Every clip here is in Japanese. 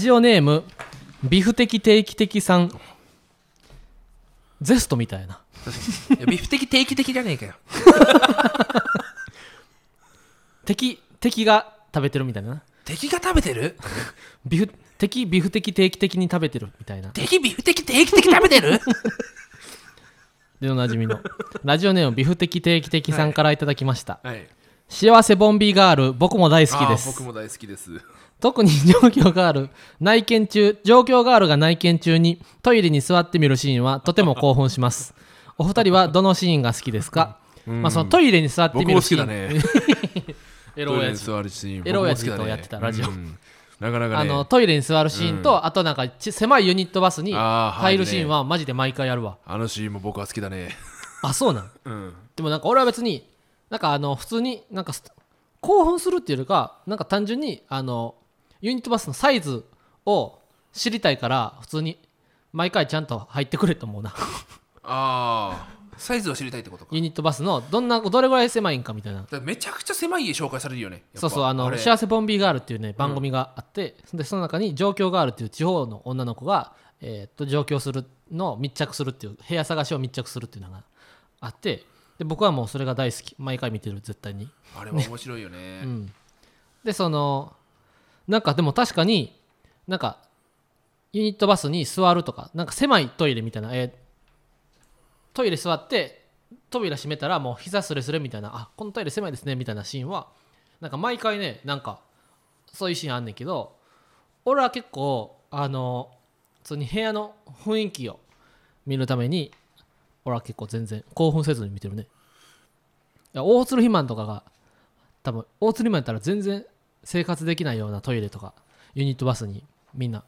ジオネームビフ的定期的さん。ゼストみたいな。いやビフ的定期的じゃねえかよ。敵敵が食べてるみたいな敵が食べてる？ビフ敵ビフ的定期的に食べてるみたいな。敵ビフ的定期的食べてる？でおなじみの。ラジオネームビフ的定期的さんからいただきました、はい。幸せボンビーガール僕も大好きです。僕も大好きです特に状況ガール内見中状況ガールが内見中にトイレに座ってみるシーンはとても興奮します。お二人はどのシーンが好きですか、まあそのトイレに座ってみ僕も好きるシーンだね エロ親父エロ親父とやってたラジオ。うん。なかなかね。あのトイレに座るシーンと、あとなんかち狭いユニットバスに入るシーンはマジで毎回やるわ。あのシーンも僕は好きだね。あそうなん？うん。でもなんか俺は別になんかあの普通になんかス興奮するっていうよりかなんか単純にあのユニットバスのサイズを知りたいから普通に毎回ちゃんと入ってくれと思うな。ああサイズを知りたいってことか。ユニットバスのどんなどれぐらい狭いんかみたいな。めちゃくちゃ狭い家紹介されるよねそうそうあのれ。幸せボンビーガールっていうね番組があって、でその中に上京ガールっていう地方の女の子が、えーっと上京するのを密着するっていう部屋探しを密着するっていうのがあってで僕はもうそれが大好き。毎回見てる絶対に。あれは面白いよね。うん、でそのなんかでも確かになんかユニットバスに座るとかなんか狭いトイレみたいな、えートイレ座って扉閉めたらもう膝スレスレみたいなあこのトイレ狭いですねみたいなシーンはなんか毎回ねなんかそういうシーンあんねんけど俺は結構あの普通に部屋の雰囲気を見るために俺は結構全然興奮せずに見てるね。大鶴ひまんとかが多分大釣りマンやったら全然生活できないようなトイレとかユニットバスにみんな。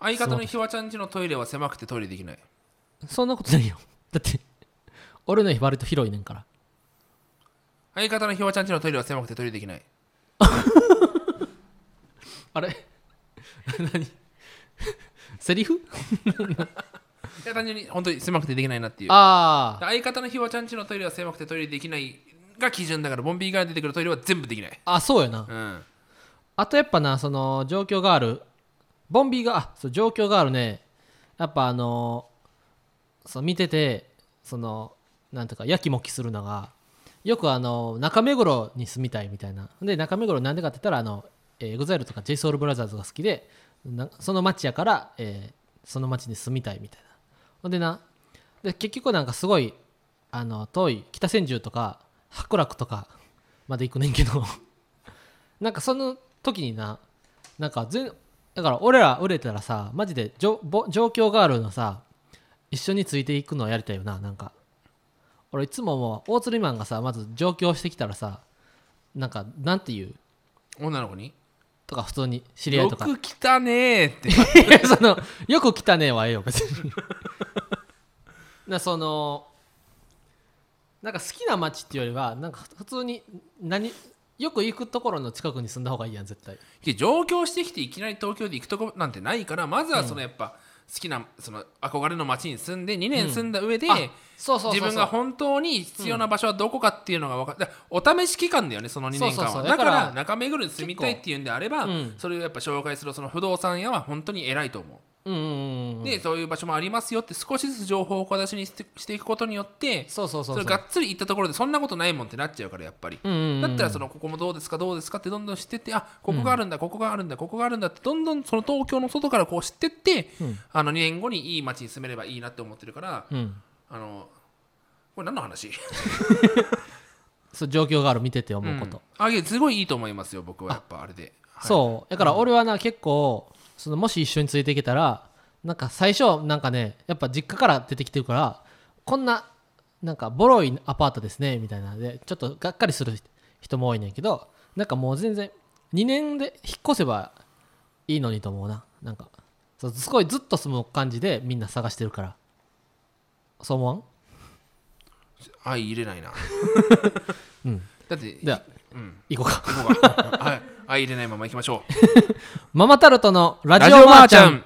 相方のひわちゃんちのトイレは狭くてトイレできない。そんなことないよ。だって俺の家割と広いねんから。相方のひわちゃんちのトイレは狭くてトイレできない。あれ？何？セリフ？いや単純に本当に狭くてできないなっていう。ああ相方のひわちゃんちのトイレは狭くてトイレできないが基準だからボンビーが出てくるトイレは全部できない。あそうやな。うん。あとやっぱなその状況があるボンビーがあそう状況があるね。やっぱあのそう見ててそのなんていうかやきもきするのがよくあの中目黒に住みたいみたいな。で中目黒なんでかって言ったらあの、えー、EXILE とか JSOULBROTHERS が好きでなその町やから、えーその町に住みたいみたいな。ほんでなで結局なんかすごいあの遠い北千住とか白楽とかまで行くねんけど。なんかその時にななんか全だから俺ら売れたらさマジでじょぼ状況があるのさ一緒についていくのやりたいよななんか。俺いつももう大釣りマンがさまず上京してきたらさなんかなんて言う？女の子に？とか普通に知り合いよとか。く来たねーって。そのよく来たねはええよ別に。なそのなんか好きな街っていうよりはなんか普通に何よく行くところの近くに住んだ方がいいやん絶対。で上京してきていきなり東京で行くとこなんてないからまずはそのやっぱ好きなその憧れの街に住んで2年住んだ上で、う自分が本当に必要な場所はどこかっていうのが分かって、お試し期間だよねその2年間は。だからら中目黒に住みたいっていうんであれば、うん。それをやっぱ紹介するその不動産屋は本当に偉いと思う、でそういう場所もありますよって少しずつ情報を小出しにしてしていくことによってそうそうそうそう。れがっつり行ったところでそんなことないもんってなっちゃうからやっぱり、だったらそのここもどうですかどうですかってどんどん知ってってあここがあるんだ、ここがあるんだここがあるんだってどんどんその東京の外からこう知ってって、うん。あの2年後にいい街に住めればいいなって思ってるから、うん。あのこれ何の話？そう状況がある見てて思うこと、うん。あいやすごいいいと思いますよ僕はやっぱあれで、はいそう。だから俺はな結構そのもし一緒についていけたらなんか最初なんかねやっぱ実家から出てきてるからこんななんかボロいアパートですねみたいな。のでちょっとがっかりする人も多いねんけどなんかもう全然2年で引っ越せばいいのにと思うな。なんかそうすごいずっと住む感じでみんな探してるから。そう思わん？相入れないな、うん。だってではうん。行こうか。はい相入れないまま行きましょ ママタルトのラうジオマーちゃん。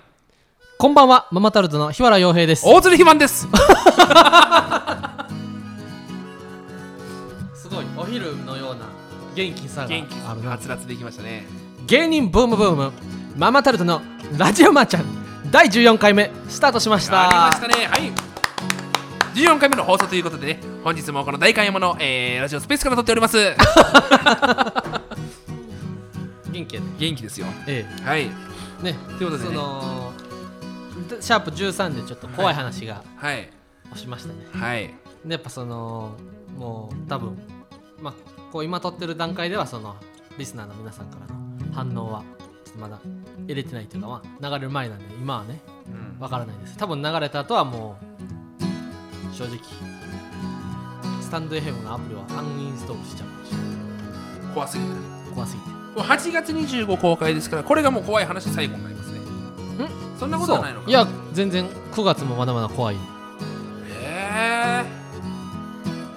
こんばんはママタルトの日原洋平です。大鶴肥満です。すごいお昼のような元気さが。元気あるつらつでいきましたね。芸人ブームブーム。ママタルトのラジオマーちゃん。第14回目スタートしました。ありましたね。はい。14回目の放送ということでね本日もこの大観山の、えーラジオスペースから撮っております 元気やね。元気ですよ。えはい。えね。そということでね。のシャープ13でちょっと怖い話がはい。しましたね、はい。でやっぱそのもう多分まあこう今撮ってる段階ではそのリスナーの皆さんからの反応はちょっとまだ入れてないというか、まあ、流れる前なんで今はねうん。わからないです。多分流れた後はもう正直スタンド FM のアプリはアンインストールしちゃう怖すぎる怖すぎてもう8月25公開ですからこれがもう怖い話最後になりますね。そんなことはないのかいや全然9月もまだまだ怖い。へえ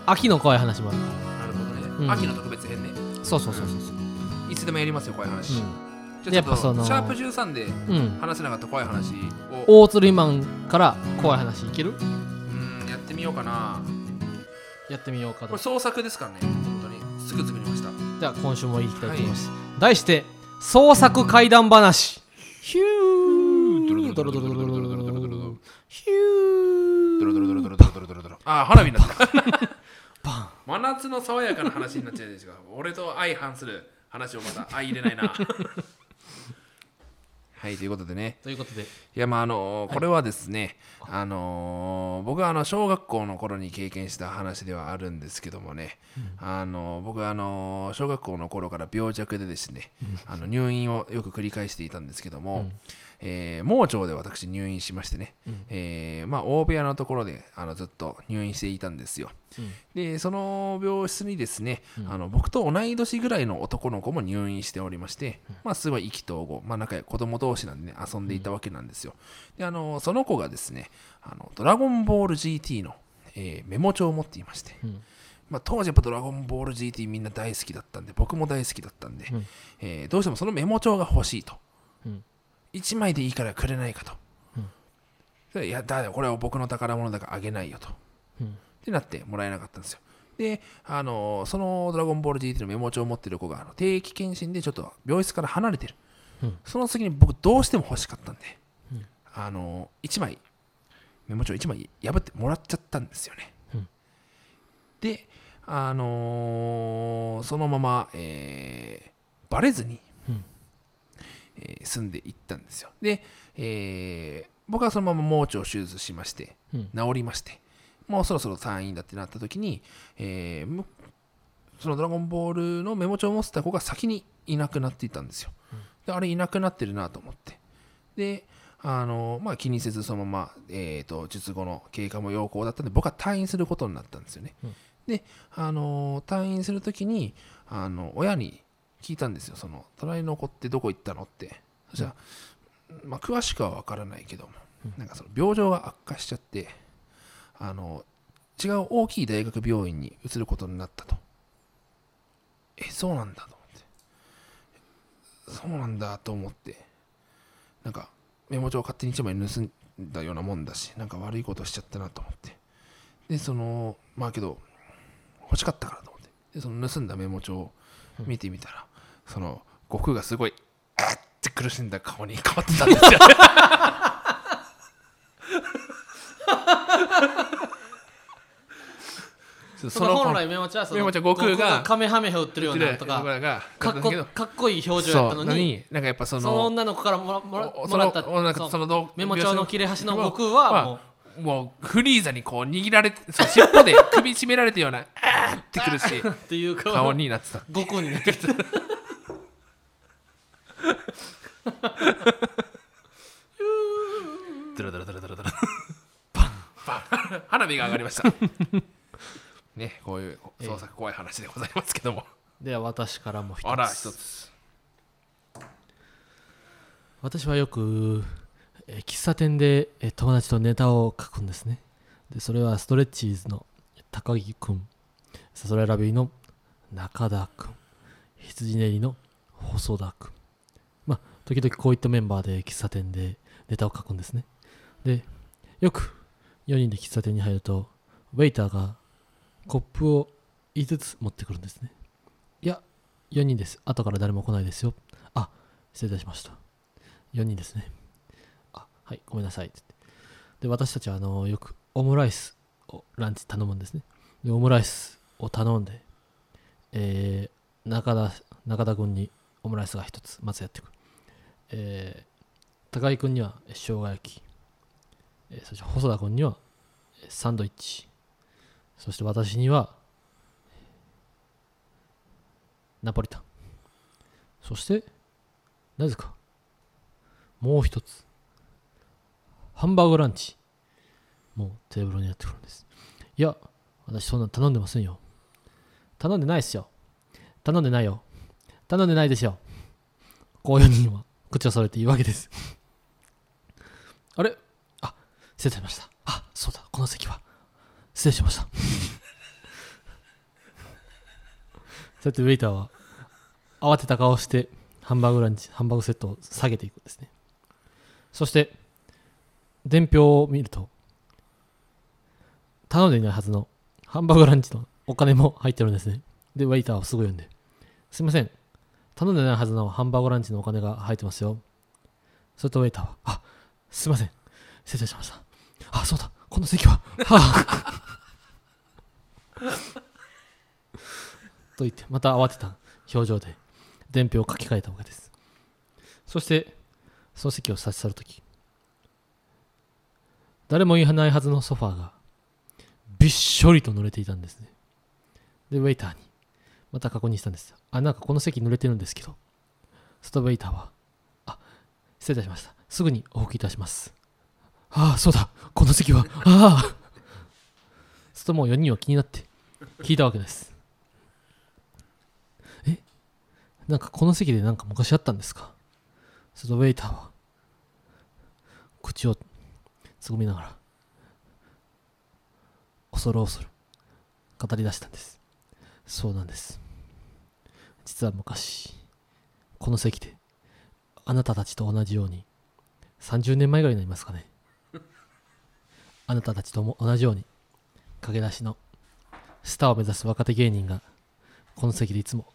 秋の怖い話もある。なるほどね、うん。秋の特別編ね。そうそうそうそうそう。いつでもやりますよ怖い話、じゃあちょっとやっぱそのシャープ13でうん、うん、話せなかった怖い話を。大鶴リマンから怖い話いける？うんやってみようかな。やってみようかと。これ創作ですからね本当に。すぐ作りましたでは今週もいきたいと思います、はい、題して創作怪談話。ヒュー。ドロドロドロドロドロドロドロヒュードロドロドロドロドロドロドロあ花火になったバン真夏の爽やかな話になっちゃうんですが俺と相反する話をまた相入れないなはいということでね。ということで。いやまああのこれはですね、あの僕はあの小学校の頃に経験した話ではあるんですけどもね、あの僕はあの小学校の頃から病弱でですね、あの入院をよく繰り返していたんですけども、えー盲腸で私入院しましてね、えーまあ、大部屋のところであのずっと入院していたんですよ。うん。でその病室にですね、あの僕と同い年ぐらいの男の子も入院しておりまして、まあ、すごい意気投合、まあ、仲良い子供同士なんでね遊んでいたわけなんですよ。であのその子がですねあの「ドラゴンボール GT の」えーメモ帳を持っていまして、うん。まあ、当時やっぱ「ドラゴンボール GT」みんな大好きだったんで僕も大好きだったんで、うん。えーどうしてもそのメモ帳が欲しいと、うん1枚でいいからくれないかと、うん。でいやだこれは僕の宝物だからあげないよと。うん。ってなってもらえなかったんですよ。で、あのそのドラゴンボール GT のメモ帳を持ってる子があの定期検診でちょっと病室から離れてる。うん。その次に僕どうしても欲しかったんで、うん。あの1枚、メモ帳1枚破ってもらっちゃったんですよね。うん。で、あのそのまま、えーバレずに、うんえー住んでいったんですよ。で、えー僕はそのまま盲腸手術しまして、うん治りまして、もうそろそろ退院だってなった時に、えーむそのドラゴンボールのメモ帳を持ってた子が先にいなくなっていたんですよ。であれいなくなってるなと思って。で、あのまあ、気にせずそのまま、えー、と術後の経過も良好だったんで僕は退院することになったんですよね。うんで、あの退院する時にあの親に聞いたんですよ。その隣の子ってどこ行ったのって。そしたら、まあ、詳しくは分からないけども、なんかその病状が悪化しちゃってあの違う大きい大学病院に移ることになったと。えそうなんだと思って。そうなんだと思って。なんかメモ帳を勝手に1枚盗んだようなもんだしなんか悪いことしちゃったなと思って。でそのまあけど欲しかったからと思って。でその盗んだメモ帳を見てみたら、その悟空がすごいあっって苦しんだ顔に変わってたんですよ そその本来メモ帳はそのメモ帳悟空がカメハメハ売ってるようなとかがかっこかっこいい表情やったのにになんかやっぱそのその女の子からもらもらおもらったそのメモ帳の切れ端の悟空はもうもうフリーザにこう握られてそう尻尾で首絞められたようなあーってくるし っていう顔になってた。悟空になってるドラドラドラドラドラ。パン。パン。花火が上がりました。ねこういう創作怖い話でございますけども。では私からも一つ。あら一つ。私はよく、えー喫茶店で、えー友達とネタを書くんですね。でそれはストレッチーズの高木くん。サソライラビーの中田くん。羊ねりの細田くん。まあ時々こういったメンバーで喫茶店でネタを書くんですね。でよく4人で喫茶店に入るとウェイターがコップを5つ持ってくるんですね。いや4人です。後から誰も来ないですよ。あ失礼いたしました。4人ですね。あはいごめんなさい。で私たちはあのよくオムライスをランチ頼むんですね。でオムライスを頼んでえー中田中田君にオムライスが1つまずやってくる。えー高井君には生姜焼き、えーそして細田君にはサンドイッチ。そして私にはナポリタン。そしてなぜか？もう一つ。ハンバーグランチ。もうテーブルにやってくるんです。いや私そんな頼んでませんよ。頼んでないっすよ。頼んでないよ。頼んでないですよ。こう4人は。口を揃えて言うわけです。あれ？あ失礼しました。あそうだ。この席は。失礼しました。そうやってウェイターは慌てた顔してハンバーグランチハンバーグセットを下げていくんですね。そして伝票を見ると頼んでいないはずのハンバーグランチのお金も入ってるんですね。でウェイターをすぐ読んですいません。頼んでないはずのハンバーグランチのお金が入ってますよ。それとウェイターはあすいません。失礼しました。あそうだ。この席ははあと言ってまた慌てた表情で伝票を書き換えたわけです。そしてその席を立ち去るとき誰も言わないはずのソファーがびっしょりと濡れていたんですね。でウェイターにまた確認したんですあなんかこの席濡れてるんですけど。ストウェイターはあ失礼いたしました。すぐにお拭きいたします。ああそうだ。この席はああするともう4人は気になって聞いたわけです。え？なんかこの席でなんか昔あったんですか？するとウェイターは。口をつぐみながら恐る恐る語り出したんです。そうなんです。実は昔この席であなたたちと同じように30年前ぐらいになりますかね。あなたたちとも同じように駆け出しのスターを目指す若手芸人がこの席でいつも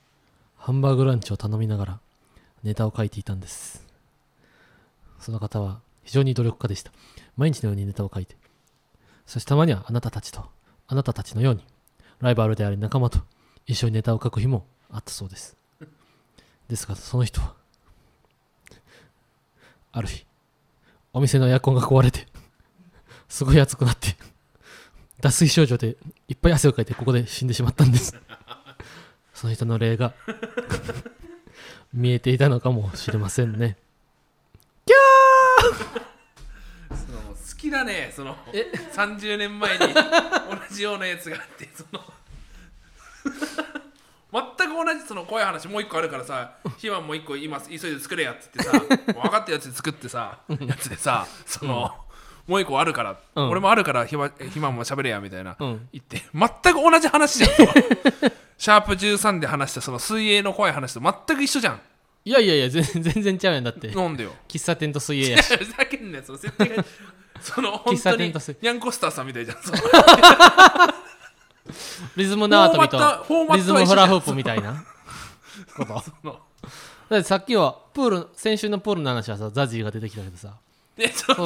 ハンバーグランチを頼みながらネタを書いていたんです。その方は非常に努力家でした。毎日のようにネタを書いて。そしてたまにはあなたたちとあなたたちのようにライバルであり仲間と一緒にネタを書く日もあったそうです。ですがその人はある日お店のエアコンが壊れてすごい暑くなって脱水症状でいっぱい汗をかいてここで死んでしまったんです。その人の霊が見えていたのかもしれませんね。その好きだねそのえ？30年前に同じようなやつがあってその全く同じその怖い話もう一個あるからさ ひまもう一個今急いで作れやっつってさ 分かったやつで作ってさやつでさその、もう一個あるから、うん。俺もあるからひまひまも喋れやみたいな、うん。言って全く同じ話じゃん シャープ13で話したその水泳の怖い話と全く一緒じゃん。いやいやいや全然全然ちゃうやんだって。なんでよ？喫茶店と水泳やし。ふざけんなよ。その設定がその本当にニャンコスターさんみたいじゃん リズム縄跳びとリズムフラフープみたいな。こと。のだってさっきはプール先週のプールの話はさザジーが出てきたけどさ。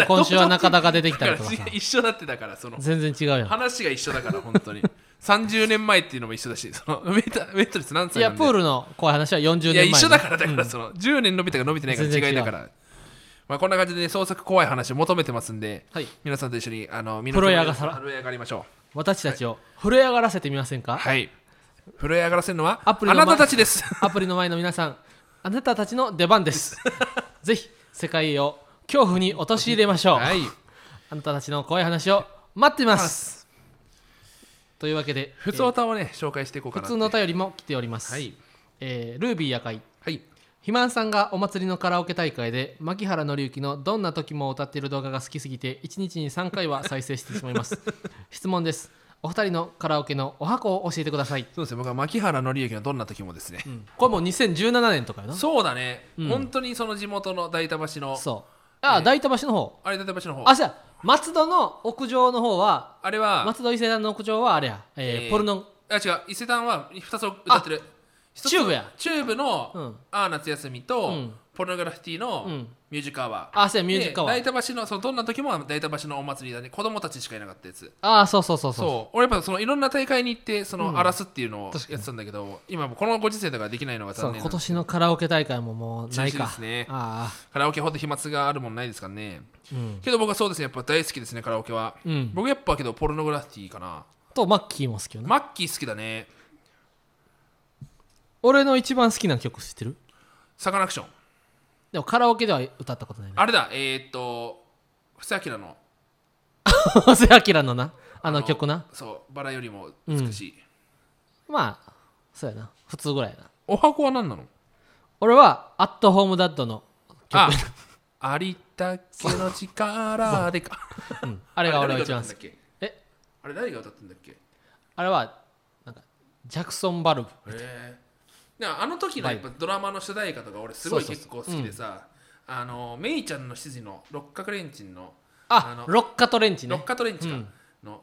今週は中田が出てきただりとかさ。一緒だってだからその。全然違うやん。話が一緒だから本当に。30年前っていうのも一緒だしそのウェイタトレス何いや歳なんでプールの怖い話は40年いや一緒だからだからその10年伸びたか伸びてないか違いだから。まあこんな感じでね創作怖い話を求めてますんではい。皆さんと一緒にあの身震え上がさ震え上がりましょ私たちを震え上がらせてみませんか、うはい。震え上がらせるのはあアプリのなたたちです。アプリの前の皆さんあなたたちの出番です。ぜひ世界を恐怖に陥れましょう、はい。あなたたちの怖い話を待っています。というわけで普通歌をね紹介していこうか普通のお便りも来ております、はい。えールービー夜会はい肥満さんがお祭りのカラオケ大会で牧原紀之のどんな時も歌っている動画が好きすぎて1日に3回は再生してしまいます。質問です。お二人のカラオケのお箱を教えてください、そうですね。僕は牧原紀之のどんな時もですね。うん。これもう2017年とかやな。そうだね。うん。本当にその地元の大田橋のそう。あ、えー。大田橋の方。あれ大田橋の方。あじゃあ松戸の屋上の方はあれは松戸伊勢丹の屋上はあれや、えーえーポルノあ違う。伊勢丹は2つ歌ってるチューブや。チューブの、うん。あー夏休みと、うん。ポルノグラフィティのうん。ミュージックアワー、あそうやミュージックアワー。で大田橋のそのどんな時も大田橋のお祭りだね。子供たちしかいなかったやつ。ああそうそうそうそう。そう。俺やっぱそのいろんな大会に行ってそのうん。荒らすっていうのを確かに。やってたんだけど、今もうこのご時世だからできないのがそう残念今年のカラオケ大会ももうない中止かですね。あカラオケほど飛沫があるもんないですからね。あうん、けど僕はそうですねやっぱ大好きですねカラオケは。うん、僕やっぱけどポルノグラフィティかな。とマッキーも好きよなマッキー好きだね俺の一番好きな曲知ってる？サカナクション。でもカラオケでは歌ったことないね。あれだ。えー、っと布施明の。瀬明のな？あの曲な？そうバラよりも美しい、まあそうやな。普通ぐらいやな。お箱は何なの？俺はアットホームダッドの曲。あありったけの力でか。うん。あれが俺は一番好き。きえ？あれ誰が歌ってんだっけ？へあれはなんかジャクソン・バルブえあの時のやっぱドラマの主題歌とか俺すごい結構好きでさあのメイちゃんの執事の六角レンチンのああのロッカとレンチ六ね角レンチかうん。の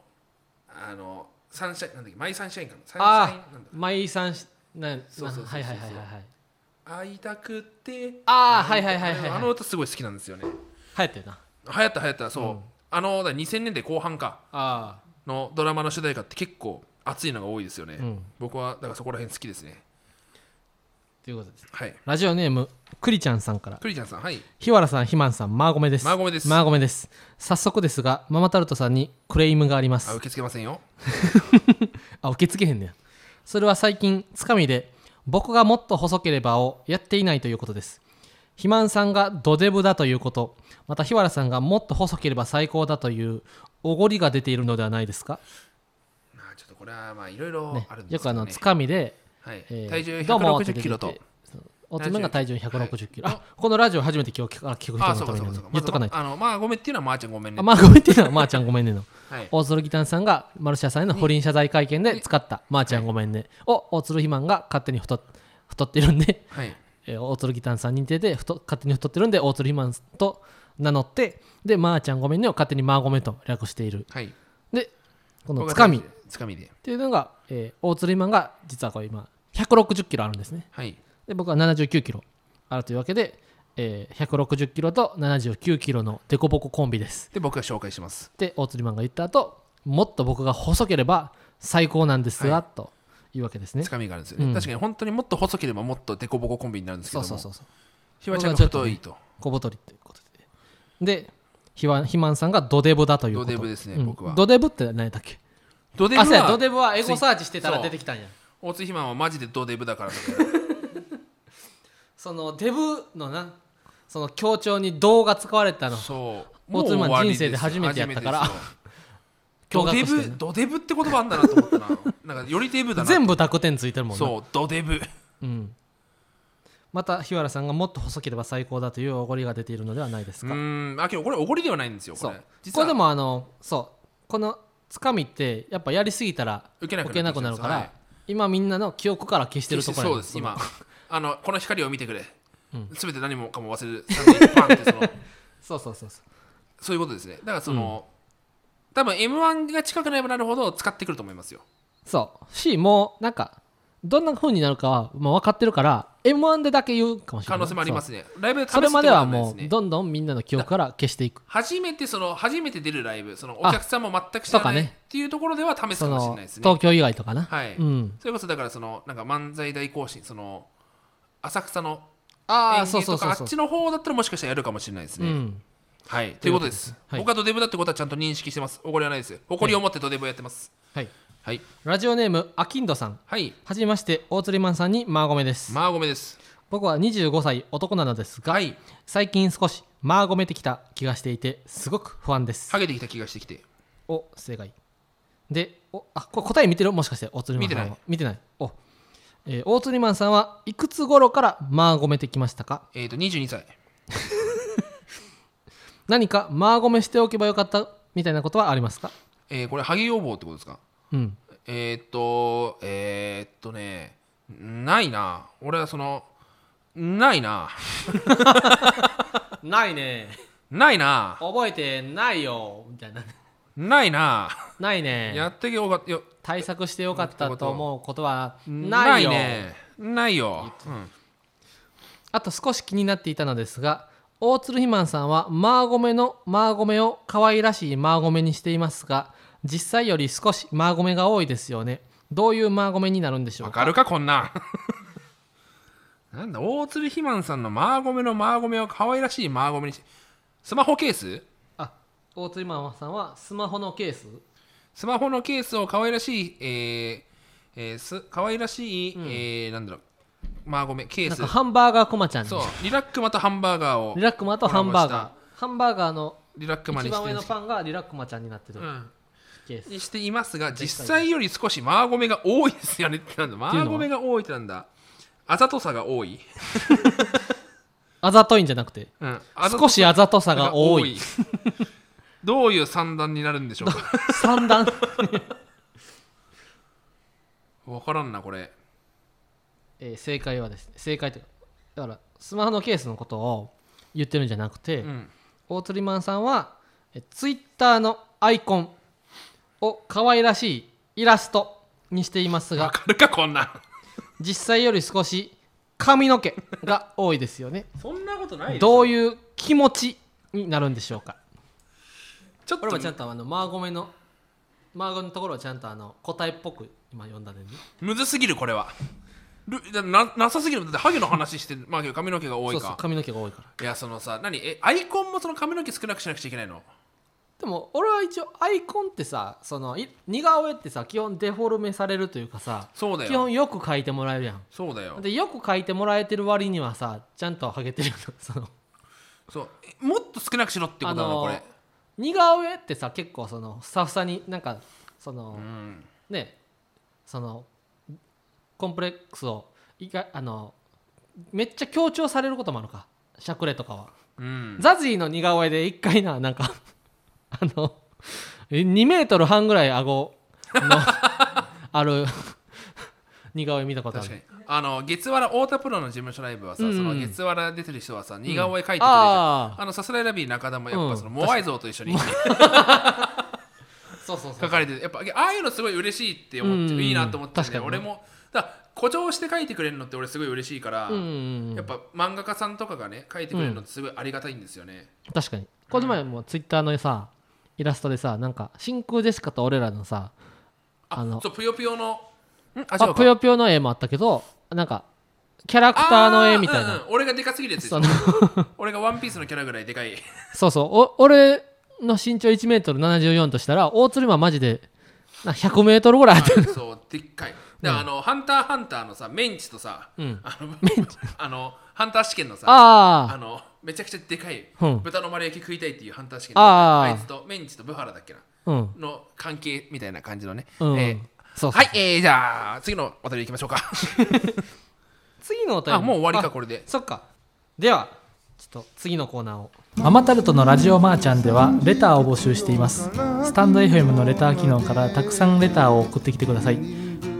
あのサンシャインなんだっけマイサンシャインかな？サンシャインあなんだマイさんしなそうそうそうそうはいはいはいはいはい。会いたくてあーはいはいはいはいはい。あの歌すごい好きなんですよね。流行ってるな。流行った流行ったそう、うん。あのだから2000年代後半かあのドラマの主題歌って結構熱いのが多いですよね、あうん。僕はだからそこら辺好きですねということです。はい。ラジオネームクリちゃんさんから。クリちゃんさんはい。日原さんひまんさんマーゴメです。マーゴメです。マーゴメです。早速ですがママタルトさんにクレームがあります。あ受け付けませんよ。あ受け付けへんねや。それは最近つかみで僕がもっと細ければをやっていないということです。肥満さんがドデブだということ。また日原さんがもっと細ければ最高だというおごりが出ているのではないですか、まあちょっとこれはまあいろいろねあるんでよくあのねつかみで、はい。えー。体重どうもって160キロと。おつめが体重。160キロ、はい。あこのラジオ初めて今日聞く人あのために言っとかないと。あのまあごめんっていうのはまーちゃんごめんね。あまあごめんっていうのはまーちゃんごめんねの。はい。大鶴ギタンさんがマルシアさんへの不倫謝罪会見で使った「まー、ちゃんごめんね」を大鶴ひまんが勝手に太っ太ってるんで、はい。えー大鶴ギタンさんに似てて太勝手に太ってるんで大鶴ひまんと名乗って。で「まー、ちゃんごめんね」を勝手に「まーごめん」と略している。はい。でこのつかみ。っつかみで。ていうのが、えー大鶴ひまんが実はこれ今160キロあるんですね。はい。で僕は79キロ。あるというわけで、えー160キロと79キロのデコボココンビです。で僕が紹介します。で大釣りマンが言った後もっと僕が細ければ最高なんですが、はというわけですね。つかみがあるんですよね、うん。確かに本当にもっと細ければもっとデコボココンビになるんですけども。そうそうそうそう。ひわちゃんが太いと。小太りということで。でひわひまんさんがドデブだということ。ドデブですねうん。僕は。ドデブって何だっけ？ドデブあそうやドはデブはエゴサーチしてたら出てきたんや大津ひまんはマジでドデブだからみたいなそのデブのなその強調に「銅が使われたの。そう。大津ひまんもう終わり人生で初めてやったから。ドデブドデブって言葉あんだなと思ったな。なんかよりデブだな全部濁点ついてるもんな。そうドデブ。うん、また日原さんがもっと細ければ最高だというおごりが出ているのではないですうか、ーん。あけどこれおごりではないんですよこれ。そう実は。これでもあのそう。このつかみってやっぱやりすぎたら受けなく受けなくなるから、はい今みんなの記憶から消してるところそうです今。あのこの光を見てくれ。うん。すべて何もかも忘れる3でパンってその。そうそうそうそう。そういうことですね。だからその、多分 m 1が近くなればなるほど使ってくると思いますよ。そう。しもうなんかどんな風になるかはもう分かってるから m 1でだけ言うかもしれない。可能性もありますね。ライブで試すそれまではもうどんどんみんなの記憶から消していく。初めてその初めて出るライブそのお客さんも全く知らないね。っていうところでは試すそかもしれのないですね。東京以外とかな、はい、うん、それこそだからそのなんか漫才大行進その浅草のああそうそうそうあっちの方だったらもしかしたらやるかもしれないですね、うん。はい。ということです、はい。僕はドデブだってことはちゃんと認識してます。おごりはないです誇りを持ってドデブをやってます。はい、はい。ラジオネームあきんどさん。はい。はじめまして大釣りマンさんにマーゴメです。まあごめです。僕は25歳男なのですが、はい。最近少しマーゴメてきた気がしていてすごく不安です。ハゲてきた気がしてきて。お正解。でおあこれ答え見てる？もしかして大釣りマンさんは。見てない。見てない。お、えー大釣りマンさんはいくつ頃からマーゴメてきましたか？えっ、と22歳。何かマーゴメしておけばよかったみたいなことはありますか？えーこれハゲ予防ってことですか？うん。えーっとえーっとねないな。俺はそのないな。ないね。ないな。覚えてないよ。みたいな。ないな。ないね。やってけよかった。よ対策してよかったと思うことはないないよ。ねないよ、うん、あと少し気になっていたのですが大鶴ひまんさんはマーゴメのマーゴメを可愛らしいマーゴメにしていますが実際より少しマーゴメが多いですよね。どういうマーゴメになるんでしょうか？わかるかこんな。ん なんだ大鶴ひまんさんのマーゴメのマーゴメを可愛らしいマーゴメにしスマホケース？あ大鶴ひまんさんはスマホのケース？スマホのケースを可愛らしい、えーえー、す可愛らしい、えーなんだろうマーゴメケース。なんかハンバーガーコマちゃんにそうリラックマとハンバーガーをリラックマとハンバーコラガーハンバーガーのリラックマに一番上のパンがリラックマちゃんになってる。うんにしていますが実際より少しマーゴメが多いですよね。ってなんだ。マーゴメが多いってなんだ。あざとさが多い、あざといんじゃなくて。うん、あざと少しあざとさが多い。どういう三段になるんでしょうか？三段。分からんなこれ。えー正解はですね。正解というかだからスマホのケースのことを言ってるんじゃなくて、うん。大釣りマンさんはえツイッターのアイコンを可愛らしいイラストにしていますが分かるかこんなん。実際より少し髪の毛が多いですよね。そんなことないどういう気持ちになるんでしょうか。ちょっことれはちゃんとあのマーゴメのマーゴメのところはちゃんとあの答えっぽく今読んだでね。むずすぎるこれは。ルだななさすぎる。だってハゲの話してまあけど髪の毛が多いか。そうそう髪の毛が多いから。いやそのさ何？えアイコンもその髪の毛少なくしなくちゃいけないの？でも俺は一応アイコンってさそのい似顔絵ってさ基本デフォルメされるというかさそうだよ。基本よく描いてもらえるやん。そうだよ。でよく描いてもらえてる割にはさちゃんとハゲてるよその。そう。えもっと少なくしろってことなのこれ。似顔絵ってさ結構そのふさふさになんかその、うん。ねそのコンプレックスをいかあのめっちゃ強調されることもあるか。しゃくれとかは、うん。ザジーの似顔絵で一回ななんかあの2メートル半ぐらい顎の ある似顔絵見たことある？確かに。あの月原太田プロの事務所ライブはさ、うんうん。その月原出てる人はさ似顔絵描いてくれるじゃん、ああのさすらいラビー中田もやっうん。ぱそのモアイ像と一緒にあ そうそうそう書かれててやっぱああいうのすごい嬉しいって思って、うんいいなと思って、確かにね。俺もだから誇張して書いてくれるのって俺すごい嬉しいから、うんうんうんやっぱ漫画家さんとかがね書いてくれるのってすごいありがたいんですよね、確かに。この前もツイッターのさイラストでさなんか真空ジェシカと俺らのさああのそうぷよぷよのん？あぷよぷよの絵もあったけどなんかキャラクターの絵みたいな、うんうん俺がでかすぎるやつ 俺がワンピースのキャラぐらいでかい。そうそう。お俺の身長1メートル74としたら大鶴はマジでな100メートルぐらいあってるそうでっかい。で、あのハンターハンターのさメンチとさ、うん。あの あのハンター試験のさああのめちゃくちゃでかい、うん。豚の丸焼き食いたいっていうハンター試験あー。あいつとメンチとブハラだっけな。あうん。の関係みたいな感じのね、うん、えーそうはい、えー、じゃあ次のお便りいきましょうか。次のお便り。あもう終わりかあこれで。そっか。ではちょっと次のコーナーを。ママタルトのラジオマーちゃんではレターを募集しています。スタンド FM のレター機能からたくさんレターを送ってきてください。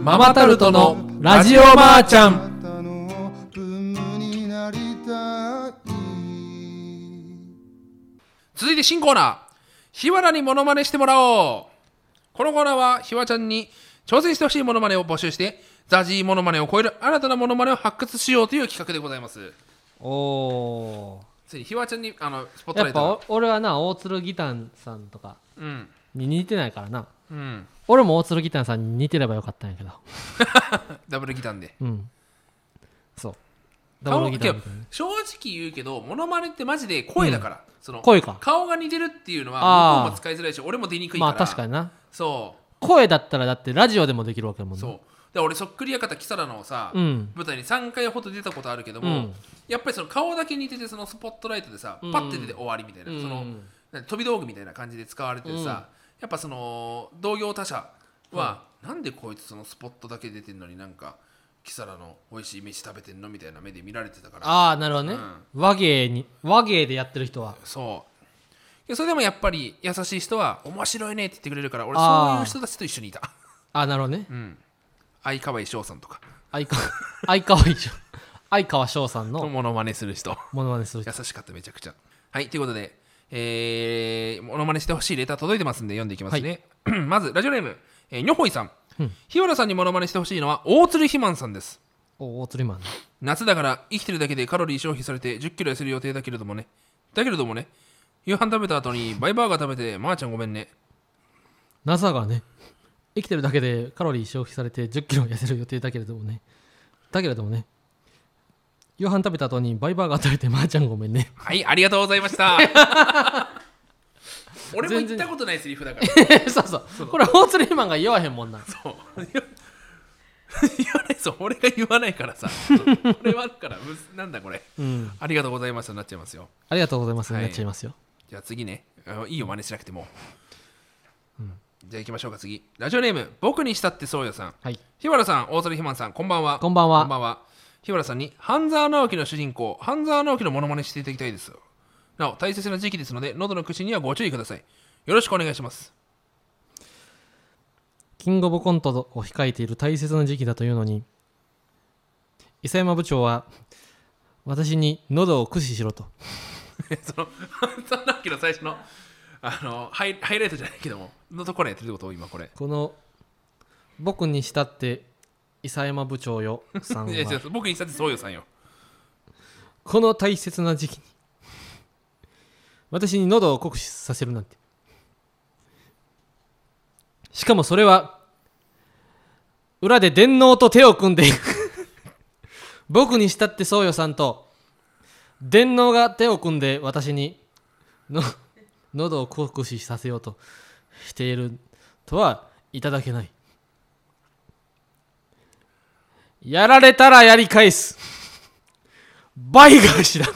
ママタルトのラジオマーちゃん続いて新コーナーひわらにモノマネしてもらおう。このコーナーはひわちゃんに挑戦してほしいモノマネを募集してザジーモノマネを超える新たなモノマネを発掘しようという企画でございます。おおついにひわちゃんにあのスポットやっぱライトがお俺はな大鶴ギタンさんとかうん。に似てないからな。うん。俺も大鶴ギタンさんに似てればよかったんやけど。ダブルギターで。うん。そう正直言うけどモノマネってマジで声だから、その声か。顔が似てるっていうのは向こうも使いづらいし俺も出にくいから。まあ確かにな。そ声だったらだってラジオでもできるわけやもね。うんそう。で俺そっくり館キサラのさ、うん。舞台に3回ほど出たことあるけども、うん。やっぱりその顔だけ似ててそのスポットライトでさ、うん。パッて出て終わりみたいな、うん。その飛び道具みたいな感じで使われててさ、やっぱその同業他社は、なんでこいつそのスポットだけ出てんのになんかキサラの美味しい飯食べてんのみたいな目で見られてたから。ああなるほどね、和芸に和芸でやってる人は。そう。それでもやっぱり優しい人は面白いねって言ってくれるから俺そういう人たちと一緒にいた。ああなるほどね。うん。相川翔さんとか。相川 相川以上相川翔さんののモノマネする人。モノマネする人。優しかっためちゃくちゃ。はいということでえー、モノマネしてほしいレター届いてますんで読んでいきますね、まずラジオネーム、えー、にょほいさん、うん日原さんにモノマネしてほしいのは大鶴ひまんさんです。お大釣りマンね夏だから生きてるだけでカロリー消費されて1 0キロ痩せる予定だけれどもね。だけれどもね夕飯食べた後にバイバーガー食べてまー、ちゃんごめんね。NASA がね生きてるだけでカロリー消費されて1 0キロ痩せる予定だけれどもね。だけれどもね夕飯食べた後にバイバーガー食べてまーちゃんごめんね。はいありがとうございました俺も言ったことないセリフだから。そうそう。これ大釣りマンが言わへんもんな。そう。言わないそう俺が言わないからさ。俺はあるから。なんだこれ。うん。ありがとうございましたなっちゃいますよ。ありがとうございます、はい。なっちゃいますよ。じゃあ次ね。あいいよ真似しなくても、じゃあ行きましょうか次。ラジオネーム僕にしたってそうよさん。はい。日原さん大鳥ひまんさんこんばんは。こんばんは。こんばんは。日原さんに半沢直樹の主人公半沢直樹のモノマネしていただきたいですなお大切な時期ですので喉の口にはご注意ください。よろしくお願いします。キングオブコントを控えている大切な時期だというのに伊佐山部長は私に喉を駆使しろと。その半沢直樹の最初のあのハイハイライトじゃないけどものところやってるってこと？今これ。この僕にしたって伊佐山部長よさん いや違はう僕にしたってそうよさんよ。この大切な時期に私に喉を酷使させるなんて。しかもそれは裏で電脳と手を組んでいく。僕にしたってそうよさんと電脳が手を組んで私にの喉を酷使させようとしているとはいただけない。やられたらやり返す。倍返しだ。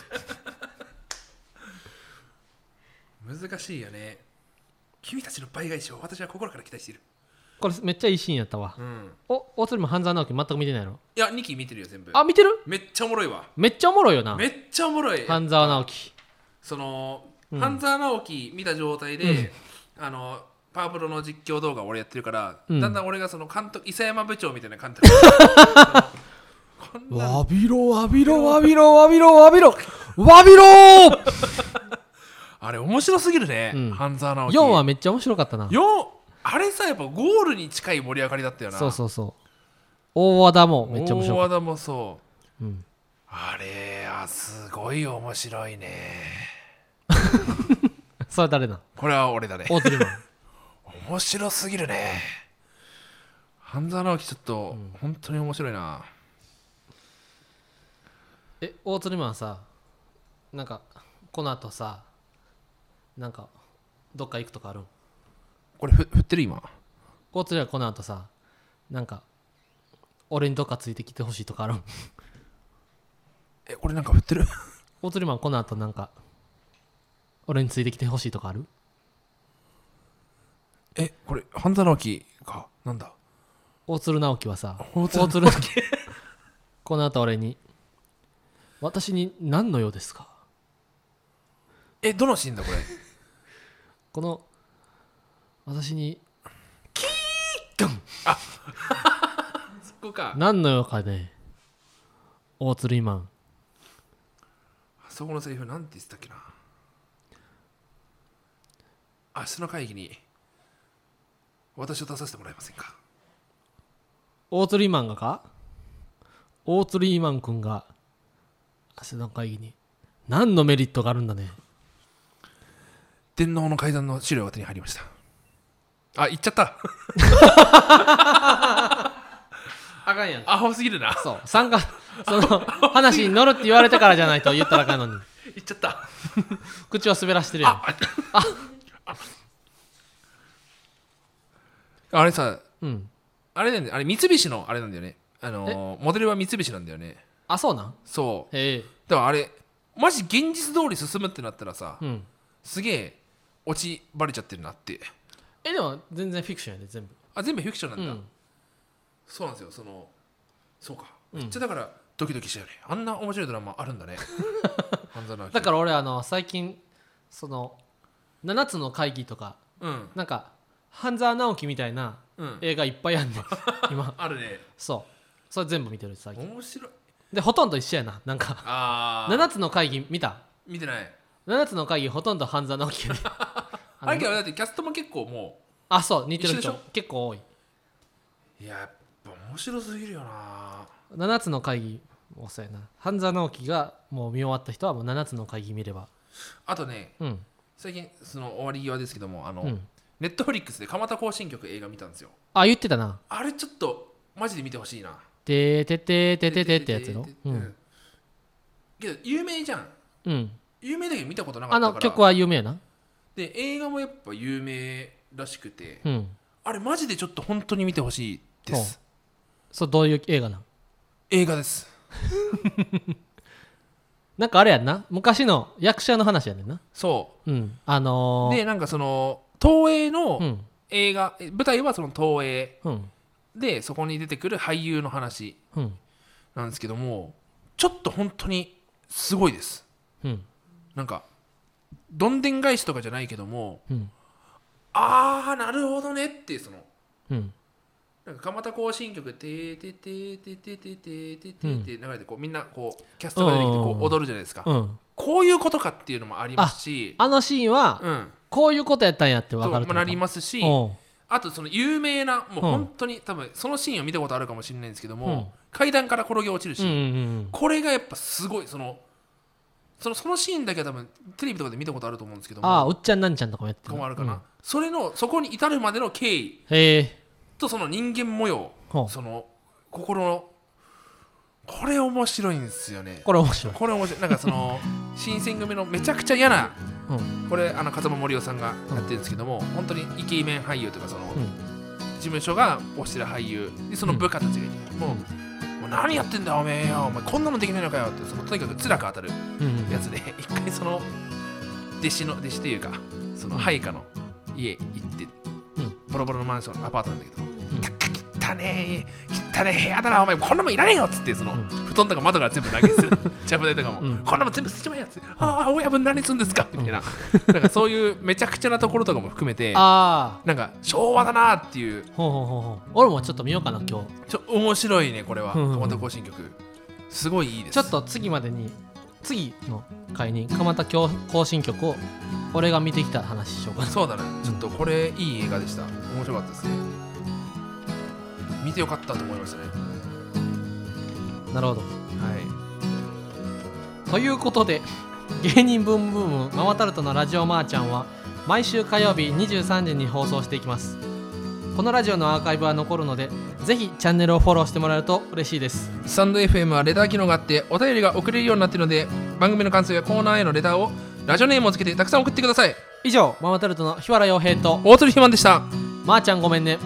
難しいよね。君たちの倍返しを私は心から期待している。これめっちゃいいシーンやったわ。うん。お大鶴も半沢直樹全く見てないの？いや2期見てるよ全部。あ見てる？めっちゃおもろいわ。めっちゃおもろいよな。めっちゃおもろい。半沢直樹。その、うん。半沢直樹見た状態で、あのパワープロの実況動画を俺やってるから、うん。だんだん俺がその監督伊佐山部長みたいな監督。わびろわびろわびろわびろわびろわびろあれ面白すぎるね、うん。半沢直樹。4はめっちゃ面白かったな。4あれさやっぱゴールに近い盛り上がりだったよな。そうそうそう。大和田もめっちゃ面白かっ大和田もそう。た、うん、あれあすごい面白いね。それ誰なんこれは俺だね。大鶴マン。面白すぎるね。半沢直樹ちょっと、本当に面白いな。え大鶴マンさなんかこの後さなんかどっか行くとかあるん？これふ振ってる今？大鶴はこの後さなんか俺にどっかついてきてほしいとかあるん？えこれなんか振ってる？大鶴マンこの後なんか俺についてきてほしいとかある？えこれ半沢直樹か？なんだ？大鶴直樹はさ大鶴直樹。この後俺に私に何の用ですか？えどのシーンだこれ？この私にそこか。何の用かね。大鶴イマンそこのセリフなんて言ってたっけな。明日の会議に私を出させてもらえませんか。大鶴イマンがか？大鶴イマン君が明日の会議に。何のメリットがあるんだね電脳の階段の資料が手に入りました。あ言っちゃった。あかんやん。アホすぎるな。そう。参加その話に乗るって言われてからじゃないと言ったらあかんのに。言っちゃった。口を滑らしてるやん。ああ。あれさうん。あれなんだよあれ三菱のあれなんだよね。あのーモデルは三菱なんだよね。あそうなん？そう。へえ。だからあれマジ現実通り進むってなったらさ、うん。すげえ落ちバレちゃってるなって。えでも全然フィクションやで全部。あ全部フィクションなんだ、うん。そうなんですよ。そのそうか。うん。めっちゃだからドキドキしたよね。あんな面白いドラマあるんだね。半沢直樹。だから俺あの最近その7つの会議とかうん。なんか半沢直樹みたいなうん。映画いっぱいあんねん 今。あるね。そう。それ全部見てる最近。面白い。でほとんど一緒やな。なんかああ7つの会議見た？見てない7つの会議ほとんど半沢直樹やであれけどだってキャストも結構もあそう似てる人。一緒でしょ？結構多い。ういややっぱ面白すぎるよな。7つの会議もそうやな。半沢直樹がもう見終わった人はもう7つの会議見れば。あとねうん。最近その終わり際ですけどもあの、うん。ネットフリックスで蒲田行進曲映画見たんですよ。あ言ってたな。あれちょっとマジで見てほしいな「てーててててて」ってやつの？ううんんけど有名じゃんうん有名だけど見たことなかあったから。の曲は有名やな？で映画もやっぱ有名らしくて。うん。あれマジでちょっと本当に見てほしいです。そうどういう映画なん？映画です。なんかあれやんな？昔の役者の話やねんな。そう。ん。あのー、うでなんかその東映のうん。映画、え舞台はその東映。うん。でそこに出てくる俳優の話うん。なんですけどもちょっと本当にすごいです。うんなんかどんでん返しとかじゃないけどもうん。ああなるほどねってそのうん。なんか蒲田行進曲「てーてててててててて」って流れてこうみんなこうキャストが出てきてこう踊るじゃないですか。うん。こういうことかっていうのもありますしあのシーンはうん。こういうことやったんやって分かると？なりますしあとその有名なもううん。本当に多分そのシーンを見たことあるかもしれないんですけどうん。も階段から転げ落ちるシーン。これがやっぱすごいそのそのそのシーンだけは多分テレビとかで見たことあると思うんですけども。ああうっちゃんなんちゃんとかもやってるかもあるかな、それのそこに至るまでの経緯。うんへえ。とその人間模様。ほう。その心のこれ面白いんですよね。これ面白い。これ面白い。なんかその 新選組のめちゃくちゃ嫌なうん。これあの風間森夫さんがやってるんですけども、本当にイケメン俳優というかその、うん。事務所が推してる俳優。でその部下たちがいて、もう何やってんだよおめえよ。お前こんなのできないのかよってそのとにかく辛く当たるうんやつで 一回その弟子の弟子というかその配下の家行って、ボロボロのマンションアパートなんだけど、汚ねえ汚ねえ部屋だなお前こんなもんいらねえよっつってその、うん。布団とか窓から全部投げ捨てるジャブ台とかも、うん。こんなもん全部捨てちまえやつああ親分何するんですか？みたいな,、なんかそういうめちゃくちゃなところとかも含めてああなんか昭和だなっていう。ほうほうほうほう。俺もちょっと見ようかな今日。ちょ面白いねこれは。うんうんうん。蒲田行進曲。すごいいいです。ちょっと次までに次の回に蒲田行行進曲を俺が見てきた話しようかな。そうだね。ちょっとこれいい映画でした。面白かったですね見てよかったと思いましたね。なるほど。はい。ということで芸人ブームブームママタルトのラジオマーちゃんは毎週火曜日23時に放送していきます。このラジオのアーカイブは残るのでぜひチャンネルをフォローしてもらえると嬉しいです。スタンド FM はレター機能があってお便りが送れるようになっているので番組の感想やコーナーへのレターをラジオネームをつけてたくさん送ってください。以上ママタルトの日原洋平と大鳥ひまんでした。まーちゃんごめんね